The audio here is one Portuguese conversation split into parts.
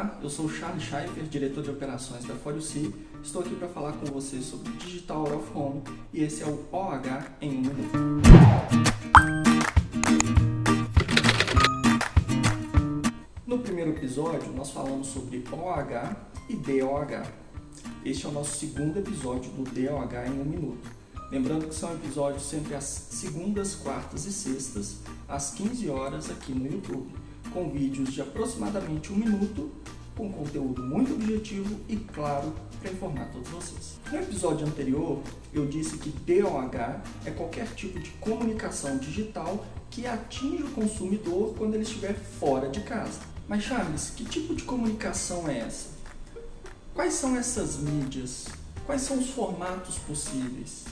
Olá, eu sou Charles Schaeffer, diretor de operações da ForioC. Estou aqui para falar com você sobre Digital Out of Home e esse é o OH em um minuto. No primeiro episódio, nós falamos sobre OH e DOH. Este é o nosso segundo episódio do DOH em um minuto. Lembrando que são episódios sempre às segundas, quartas e sextas, às 15 horas aqui no YouTube com vídeos de aproximadamente um minuto, com conteúdo muito objetivo e claro para informar todos vocês. No episódio anterior, eu disse que DOH é qualquer tipo de comunicação digital que atinge o consumidor quando ele estiver fora de casa. Mas Charles, que tipo de comunicação é essa? Quais são essas mídias? Quais são os formatos possíveis?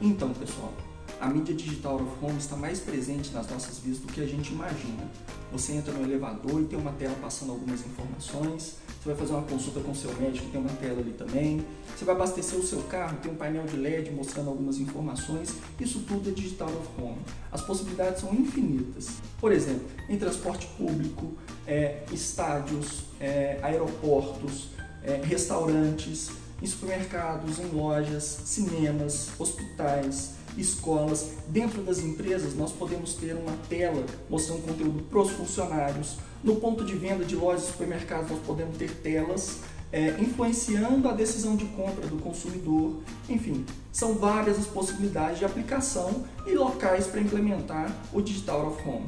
Então, pessoal, a mídia digital of home está mais presente nas nossas vidas do que a gente imagina. Você entra no elevador e tem uma tela passando algumas informações. Você vai fazer uma consulta com seu médico, tem uma tela ali também. Você vai abastecer o seu carro, tem um painel de LED mostrando algumas informações. Isso tudo é digital of home. As possibilidades são infinitas. Por exemplo, em transporte público, é, estádios, é, aeroportos, é, restaurantes, em supermercados, em lojas, cinemas, hospitais, escolas. Dentro das empresas, nós podemos ter uma tela mostrando conteúdo para os funcionários. No ponto de venda de lojas e supermercados, nós podemos ter telas é, influenciando a decisão de compra do consumidor. Enfim, são várias as possibilidades de aplicação e locais para implementar o Digital of Home.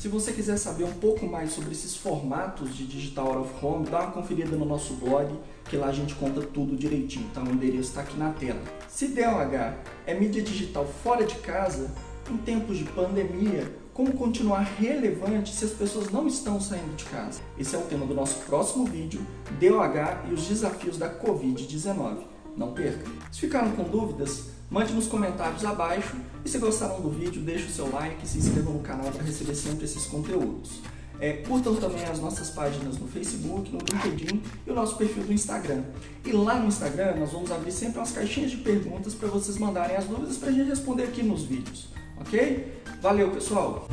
Se você quiser saber um pouco mais sobre esses formatos de Digital Out of Home, dá uma conferida no nosso blog, que lá a gente conta tudo direitinho, tá? O endereço está aqui na tela. Se DOH é mídia digital fora de casa, em tempos de pandemia, como continuar relevante se as pessoas não estão saindo de casa? Esse é o tema do nosso próximo vídeo, DOH e os desafios da Covid-19. Não perca! Se ficaram com dúvidas, Mande nos comentários abaixo e se gostaram do vídeo, deixe o seu like e se inscrevam no canal para receber sempre esses conteúdos. É, curtam também as nossas páginas no Facebook, no LinkedIn e o nosso perfil do Instagram. E lá no Instagram nós vamos abrir sempre umas caixinhas de perguntas para vocês mandarem as dúvidas para a gente responder aqui nos vídeos, ok? Valeu, pessoal!